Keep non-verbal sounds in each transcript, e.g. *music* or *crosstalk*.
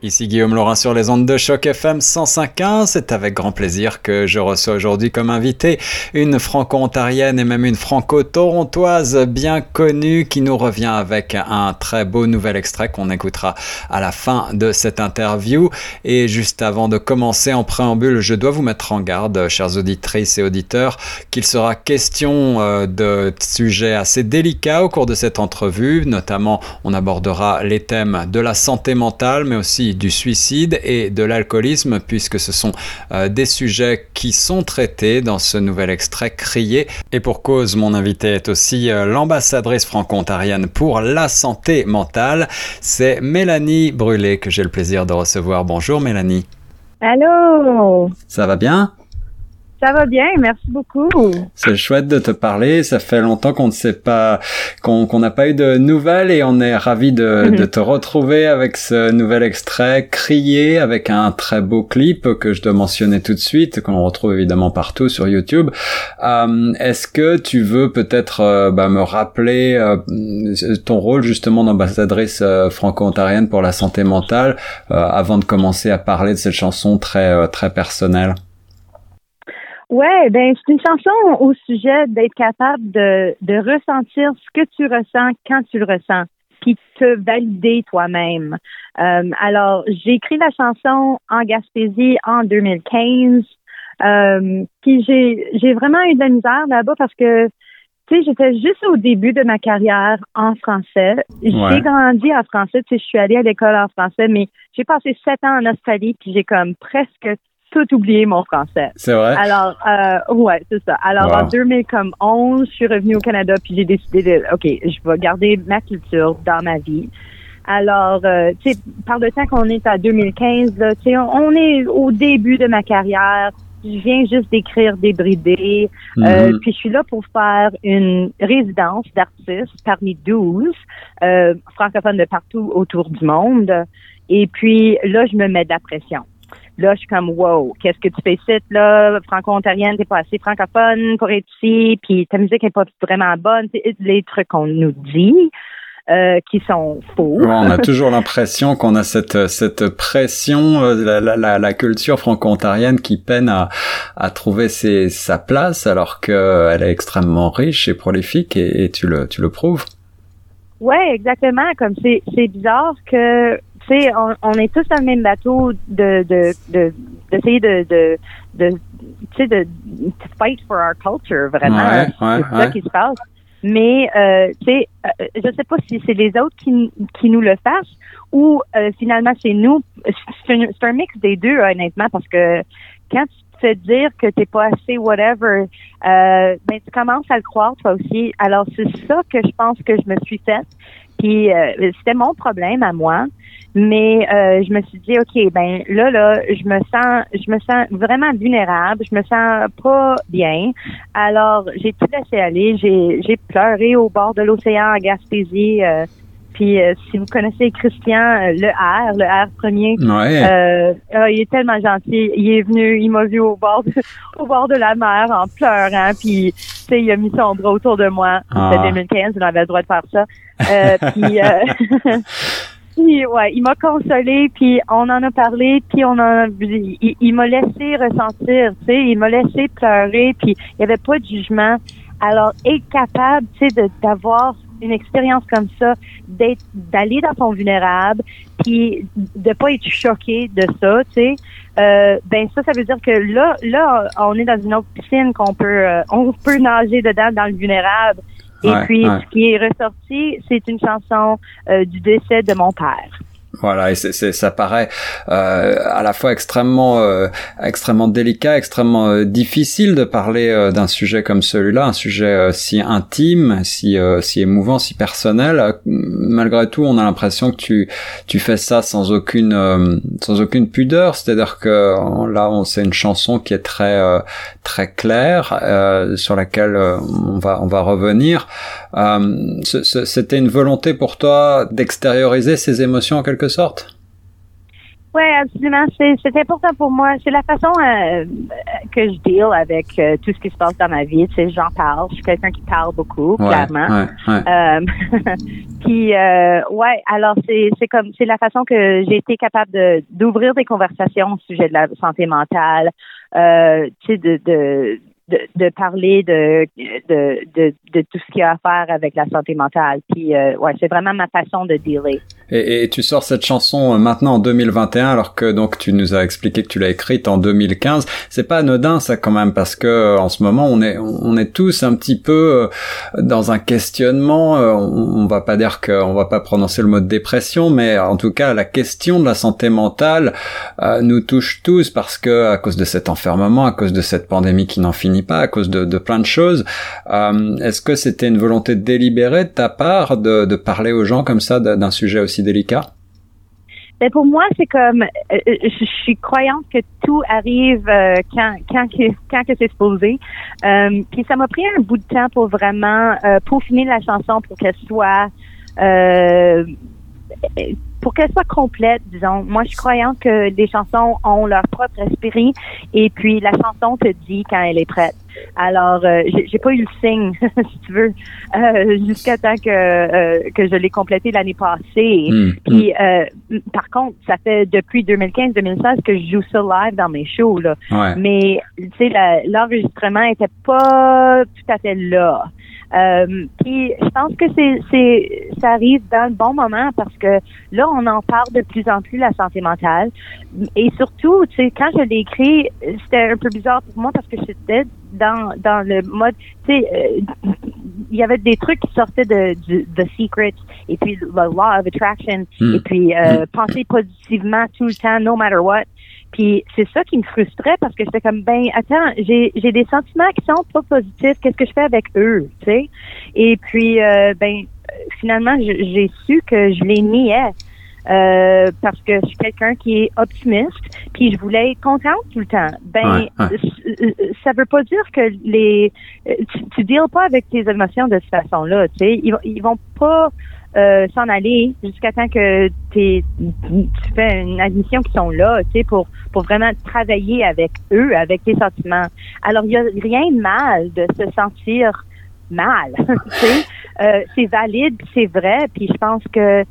Ici Guillaume Laurent sur les ondes de choc FM 105.1. C'est avec grand plaisir que je reçois aujourd'hui comme invité une franco-ontarienne et même une franco-torontoise bien connue qui nous revient avec un très beau nouvel extrait qu'on écoutera à la fin de cette interview. Et juste avant de commencer en préambule, je dois vous mettre en garde, chères auditrices et auditeurs, qu'il sera question euh, de sujets assez délicats au cours de cette entrevue. Notamment, on abordera les thèmes de la santé mentale, mais aussi du suicide et de l'alcoolisme, puisque ce sont euh, des sujets qui sont traités dans ce nouvel extrait crié. Et pour cause, mon invité est aussi euh, l'ambassadrice franco-ontarienne pour la santé mentale. C'est Mélanie Brûlé que j'ai le plaisir de recevoir. Bonjour Mélanie. Allô? Ça va bien? Ça va bien, merci beaucoup. C'est chouette de te parler. Ça fait longtemps qu'on ne sait pas, qu'on n'a pas eu de nouvelles et on est ravi de, mhm. de, te retrouver avec ce nouvel extrait crié avec un très beau clip que je dois mentionner tout de suite, qu'on retrouve évidemment partout sur YouTube. Euh, Est-ce que tu veux peut-être euh, bah, me rappeler euh, ton rôle justement d'ambassadrice franco-ontarienne pour la santé mentale avant de commencer à parler de cette chanson très très personnelle? Ouais, ben c'est une chanson au sujet d'être capable de, de ressentir ce que tu ressens quand tu le ressens, puis te valider toi-même. Euh, alors, j'ai écrit la chanson en Gaspésie en 2015. Euh, puis j'ai j'ai vraiment eu de la misère là-bas parce que tu sais, j'étais juste au début de ma carrière en français. J'ai grandi en français, tu sais, je suis allée à l'école en français, mais j'ai passé sept ans en Australie, puis j'ai comme presque tout oublié mon français. C'est vrai? Alors, euh, ouais, c'est ça. Alors, en 2011, je suis revenue au Canada, puis j'ai décidé de, OK, je vais garder ma culture dans ma vie. Alors, euh, tu sais, par le temps qu'on est à 2015, là, tu sais, on, est au début de ma carrière. Je viens juste d'écrire Débridé. Euh, mhm. puis je suis là pour faire une résidence d'artistes parmi 12 euh, francophones de partout autour du monde. Et puis là, je me mets de la pression. Là, je suis comme, wow, qu'est-ce que tu fais ici, là? Franco-ontarienne, t'es pas assez francophone pour être ici, puis ta musique est pas vraiment bonne. C'est les trucs qu'on nous dit. Euh, qui sont faux. on a *laughs* toujours l'impression qu'on a cette cette pression, euh, la, la, la, culture franco-ontarienne qui peine à, à trouver ses, sa place, alors qu'elle est extrêmement riche et prolifique, et, et tu le tu le prouves. Ouais, exactement. Comme c'est c'est bizarre que sais, on, on, est tous dans le même bateau de de d'essayer de, de, de, tu sais de to fight for our culture vraiment. c'est ça qui se passe. Mais euh, tu sais, euh, je sais pas si c'est les autres qui qui nous le fassent ou euh, finalement c'est nous. C'est un, un, mix des deux honnêtement parce que quand tu te fais dire que t'es pas assez whatever, euh, ben tu commences à le croire toi aussi. Alors c'est ça que je pense que je me suis faite. Puis euh, c'était mon problème à moi. Mais euh, je me suis dit, OK, ben là, là, je me sens, je me sens vraiment vulnérable, je me sens pas bien. Alors, j'ai tout laissé aller. J'ai, j'ai pleuré au bord de l'océan à Gaspésie. Euh, puis euh, si vous connaissez Christian, le R, le R premier, ouais. Ah, il est tellement gentil. Il est venu, il m'a vu au bord de, *laughs* au bord de la mer en pleurant. Puis tu sais, il a mis son bras autour de moi. C'était 2015, il avait le droit de faire ça. *laughs* *laughs* puis ouais, il m'a consolé, puis on en a parlé, puis on a, il, m'a laissé ressentir, tu sais, il m'a laissé pleurer, puis il n'y avait pas de jugement. Alors, être capable, tu sais, d'avoir une expérience comme ça, d'être, d'aller dans son vulnérable, puis de pas être choqué de ça, tu sais, euh, ben ça, ça veut dire que là, là, on est dans une autre piscine qu'on peut, euh, on peut nager dedans dans le vulnérable. Et puis, ce qui est ressorti, c'est une chanson euh, du décès de mon père. Voilà, et c'est, ça paraît euh, à la fois extrêmement, euh, extrêmement délicat, extrêmement euh, difficile de parler euh, d'un sujet comme celui-là, un sujet si intime, si, si émouvant, si personnel. Malgré tout, on a l'impression que tu, tu fais ça sans aucune, sans aucune pudeur. C'est-à-dire que là, on, c'est une chanson qui est très, très claire, sur laquelle on va, on va revenir. C'était une volonté pour toi d'extérioriser ces émotions en quelque sorte? ouais, absolument. C'est, important pour moi. C'est la façon euh, que je deal avec euh, tout ce qui se passe dans ma vie. Tu sais, j'en parle. Je suis quelqu'un qui parle beaucoup, clairement. Euh, *laughs* puis, euh, ouais. Alors, c'est, c'est comme, c'est la façon que j'ai été capable de d'ouvrir des conversations au sujet de la santé mentale. Euh, tu sais, de, de de, de parler de, de, de, de, tout ce qui a à faire avec la santé mentale. Puis, euh, ouais, c'est vraiment ma façon de dealer. Et, et, tu sors cette chanson euh, maintenant en 2021, alors que donc tu nous as expliqué que tu l'as écrite en 2015. C'est pas anodin ça quand même, parce que euh, en ce moment on est on est tous un petit peu dans un questionnement. On, on va pas dire qu'on va pas prononcer le mot de dépression, mais en tout cas la question de la santé mentale nous touche tous parce que à cause de cet enfermement, à cause de cette pandémie qui n'en finit pas à cause de, de plein de choses. Euh, Est-ce que c'était une volonté délibérée de ta part de, de parler aux gens comme ça d'un sujet aussi délicat? Ben pour moi, c'est comme euh, euh, je suis croyante que tout arrive euh, quand quand que, quand que c'est supposé. Puis ça m'a pris un bout de temps pour vraiment peaufiner la chanson pour qu'elle soit pour qu'elle soit complète, disons, moi je suis croyante que les chansons ont leur propre esprit et puis la chanson te dit quand elle est prête. Alors, euh, j'ai pas eu le signe, *laughs* si tu veux, euh, jusqu'à temps que euh, que je l'ai complété l'année passée. Hmm. Puis, euh, par contre, ça fait depuis 2015-2016 que je joue ça live dans mes shows là. Mais tu sais, l'enregistrement était pas tout à fait là. Euh, puis je pense que c'est, c'est, ça arrive dans le bon moment parce que là, on en parle de plus en plus la santé mentale. Et surtout, tu sais, quand je l'ai écrit, c'était un peu bizarre pour moi parce que j'étais dans dans le mode, tu sais, euh, il y avait des trucs qui sortaient de du The Secret et puis le Law of Attraction hmm. et puis euh, penser positivement tout le temps, no matter what. Puis c'est ça qui me frustrait parce que j'étais comme ben attends, j'ai j'ai des sentiments qui sont pas positifs, qu'est-ce que je fais avec eux, tu sais? Et puis euh, ben finalement j'ai su que je les niais. Euh, parce que je suis quelqu'un qui est optimiste, puis je voulais être contente tout le temps. Ben, ça veut pas dire que les tu, tu deals pas avec tes émotions de cette façon-là, tu sais. Ils, ils vont pas euh, s'en aller jusqu'à temps que tu fais une admission qui sont là, tu sais, pour, pour vraiment travailler avec eux, avec tes sentiments. Alors, il n'y a rien de mal de se sentir mal, *laughs* tu sais. Euh, c'est valide, c'est vrai, puis je pense que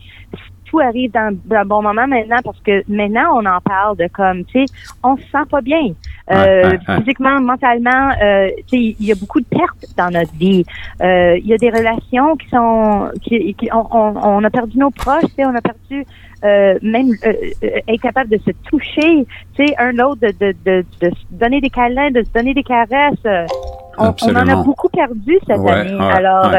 tout arrive dans, un bon moment maintenant parce que maintenant on en parle de comme tu sais on se sent pas bien. Euh, physiquement mentalement euh, tu sais il y a beaucoup de pertes dans notre vie. Euh, il y a des relations qui sont qui, on, on, a perdu nos proches tu sais on a perdu euh, même euh, euh, être capable de se toucher tu sais un l'autre de, de, de, de, se donner des câlins de se donner des caresses. On, on, en a beaucoup perdu cette année. alors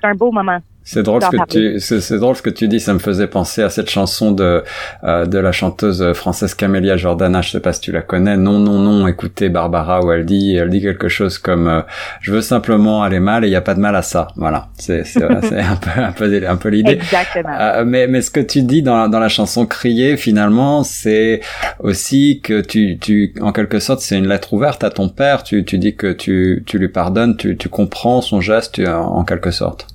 c'est un beau moment c'est drôle ce que tu c'est drôle ce que tu dis ça me faisait penser à cette chanson de euh, de la chanteuse française Camélia Jordana je sais pas si tu la connais. Non non non écoutez Barbara où elle dit elle dit quelque chose comme euh, je veux simplement aller mal et il y a pas de mal à ça. Voilà. C'est c'est un peu un peu un peu l'idée. Exactement. Euh, mais mais ce que tu dis dans dans la chanson crier finalement c'est aussi que tu tu en quelque sorte c'est une lettre ouverte à ton père. Tu tu dis que tu tu lui pardonnes tu tu comprends son geste en quelque sorte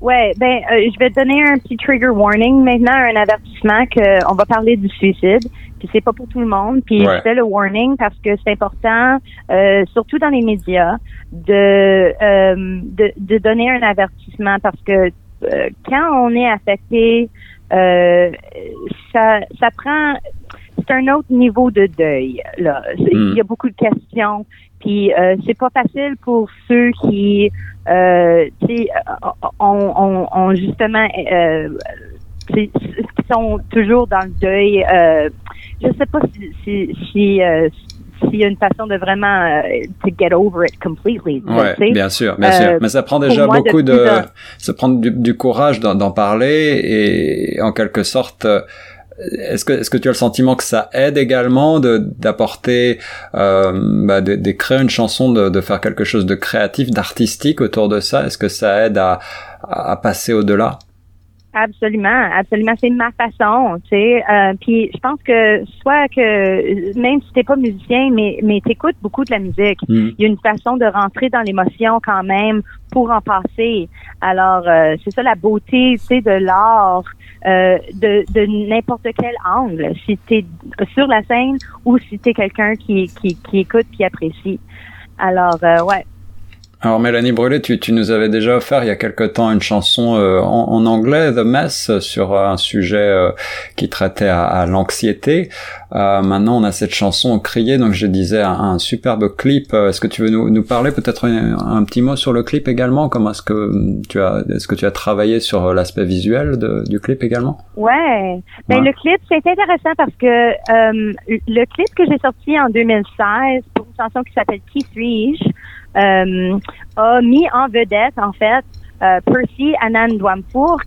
Ouais, ben euh, je vais te donner un petit trigger warning maintenant, un avertissement que on va parler du suicide. Puis c'est pas pour tout le monde. Puis je fais le warning parce que c'est important, euh, surtout dans les médias, de, euh, de, de donner un avertissement parce que quand on est affecté, ça ça prend c'est un autre niveau de deuil. Là, il y a hmm. beaucoup de questions. Puis euh, c'est pas facile pour ceux qui, euh, ont, ont, justement, euh, qui sont toujours dans le deuil. Euh, je sais pas si, si, si euh, s'il y a une façon de vraiment euh, to get over it completely. Ouais, bien sûr, bien sûr. Mais ça prend déjà beaucoup de, ça prend du, du courage d'en parler et en quelque sorte est-ce que, est-ce que tu as le sentiment que ça aide également de, d'apporter, euh, bah, de, créer une chanson, de, de faire quelque chose de créatif, d'artistique autour de ça? Est-ce que ça aide à, à passer au-delà? Absolument, absolument. C'est ma façon, tu sais. Euh, puis je pense que soit que même si t'es pas musicien, mais mais t'écoutes beaucoup de la musique, Mm. il y a une façon de rentrer dans l'émotion quand même pour en passer. Alors euh, c'est ça la beauté, tu sais, de l'art. euh, de, de n'importe quel angle, si t'es sur la scène ou si t'es quelqu'un qui, qui, qui écoute qui apprécie. Alors, ouais, Alors Mélanie Brûlé, tu, nous avais déjà offert il y a quelque temps une chanson euh, en, anglais, The Mess, sur un sujet euh, qui traitait à l'anxiété. Euh, maintenant, on a cette chanson criée, donc je disais un, un superbe clip. Euh, Est-ce que tu veux nous, nous parler peut-être un, un petit mot sur le clip également? Comment est-ce que tu as, est-ce que tu as travaillé sur l'aspect visuel de, du clip également? Ouais. Ben Ouais. le clip, c'est intéressant parce que euh, le clip que j'ai sorti en 2016 pour une chanson qui s'appelle Qui suis-je euh, a mis en vedette en fait euh, Percy Anand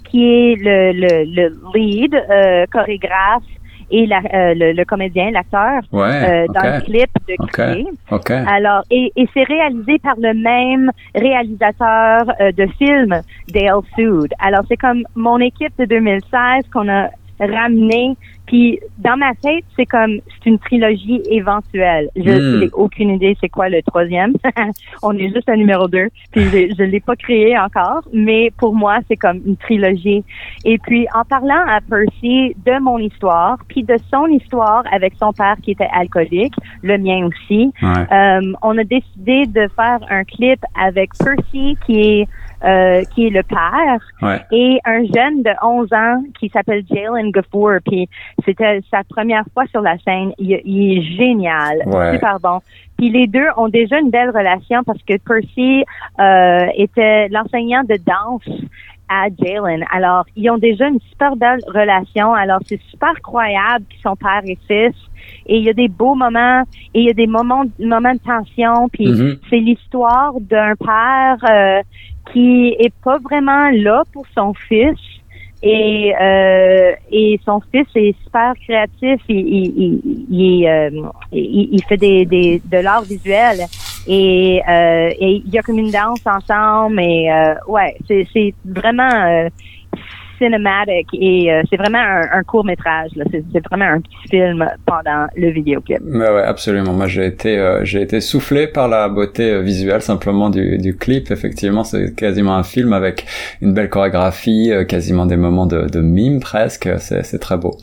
qui est le, le, le lead euh, chorégraphe et la, euh, le, le comédien, l'acteur Ouais, euh, dans le clip de. Crier. ok. Alors, et, et c'est réalisé par le même réalisateur euh, de film, Dale Sood. Alors, c'est comme mon équipe de 2016 qu'on a ramené. Puis, dans ma tête, c'est comme, c'est une trilogie éventuelle. Je Hmm. n'ai aucune idée c'est quoi le troisième. *laughs* On est juste à numéro deux. Puis, je, je l'ai pas créé encore. Mais pour moi, c'est comme une trilogie. Et puis, en parlant à Percy de mon histoire, puis de son histoire avec son père qui était alcoolique, le mien aussi, Ouais. euh, on a décidé de faire un clip avec Percy qui est euh, qui est le père Ouais. et un jeune de 11 ans qui s'appelle Jalen Gafour. Puis c'était sa première fois sur la scène. Il, il est génial, Ouais. super bon. Puis les deux ont déjà une belle relation parce que Percy euh, était l'enseignant de danse à Jalen. Alors, ils ont déjà une super belle relation. Alors, c'est super croyable qu'ils sont père et fils. Et il y a des beaux moments et il y a des moments, moments de tension. Puis Mhm. c'est l'histoire d'un père euh, qui est pas vraiment là pour son fils. Et, euh, et son fils est super créatif. Il, il, il, euh, il, fait des, des, de l'art visuel. Et, euh, il y a comme une danse ensemble. Et euh, ouais, c'est, c'est vraiment cinématique et euh, c'est vraiment un, court métrage. C'est, vraiment un petit film pendant le vidéoclip. Ouais, ouais, absolument. Moi, j'ai été, euh, j'ai été soufflé par la beauté euh, visuelle simplement du, du clip. Effectivement, c'est quasiment un film avec une belle chorégraphie, euh, quasiment des moments de, de mime presque. C'est, très beau.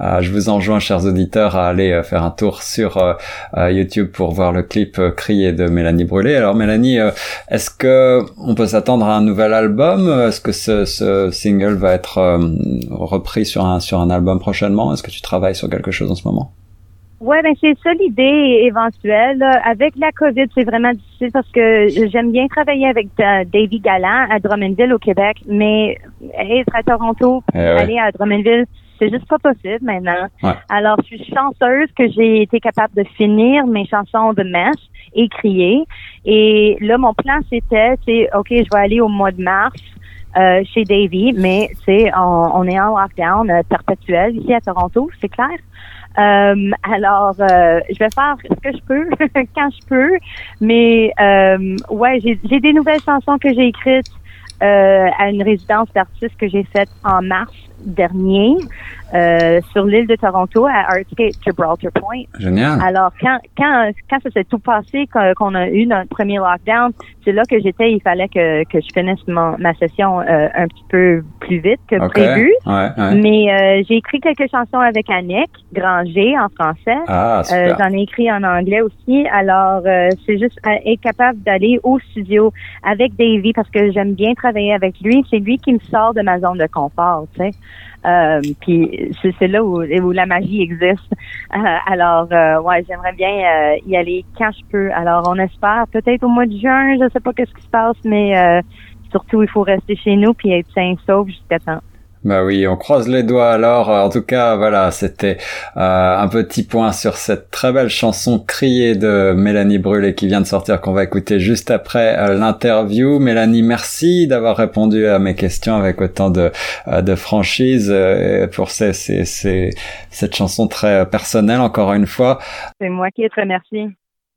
Euh, je vous enjoins, chers auditeurs, à aller faire un tour sur YouTube pour voir le clip crié de Mélanie Brûlé. Alors, Mélanie, est-ce que on peut s'attendre à un nouvel album? Est-ce que ce, ce single va être euh, repris sur un sur un album prochainement? Est-ce que tu travailles sur quelque chose en ce moment? Ouais, ben c'est ça l'idée éventuelle. Avec la COVID, c'est vraiment difficile parce que j'aime bien travailler avec Davy Galland à Drummondville au Québec, mais être à Toronto, Eh ouais. aller à Drummondville, c'est juste pas possible maintenant. Ouais. Alors, je suis chanceuse que j'ai été capable de finir mes chansons de messe écriées. Et là, mon plan, c'était, c'est, OK, je vais aller au mois de mars euh, chez Davy, mais c'est on, on est en lockdown euh, perpétuel ici à Toronto, c'est clair. Euh, alors, euh, je vais faire ce que je peux *laughs* quand je peux, mais euh, ouais, j'ai des nouvelles chansons que j'ai écrites à une résidence d'artistes que j'ai faite en mars dernier euh, sur l'île de Toronto à Artscape Gibraltar Point. Génial. Alors, quand, quand, quand ça s'est tout passé, qu'on a eu notre premier lockdown, c'est là que j'étais, il fallait que, que je finisse mon- ma session euh, un petit peu plus vite que Ok. prévu. Ouais, ouais. Mais euh, j'ai écrit quelques chansons avec Annick Granger en français. Ah, Euh. J'en ai écrit en anglais aussi. Alors, euh, c'est juste être capable d'aller au studio avec Davy parce que j'aime bien travailler avec lui. C'est lui qui me sort de ma zone de confort, tu sais. Euh, puis c'est là où, où la magie existe. Euh, alors, euh, ouais, j'aimerais bien euh, y aller quand je peux. Alors, on espère peut-être au mois de juin. Je sais pas qu'est-ce qui se passe, mais euh, surtout, il faut rester chez nous puis être sain sauf jusqu'à temps. Bah oui, on croise les doigts alors. En tout cas, voilà, c'était euh, un petit point sur cette très belle chanson criée de Mélanie Brûlé qui vient de sortir qu'on va écouter juste après euh, l'interview. Mélanie, merci d'avoir répondu à mes questions avec autant de, euh, de franchise euh, pour ces, ces, ces- cette chanson très personnelle encore une fois. C'est moi qui te remercie.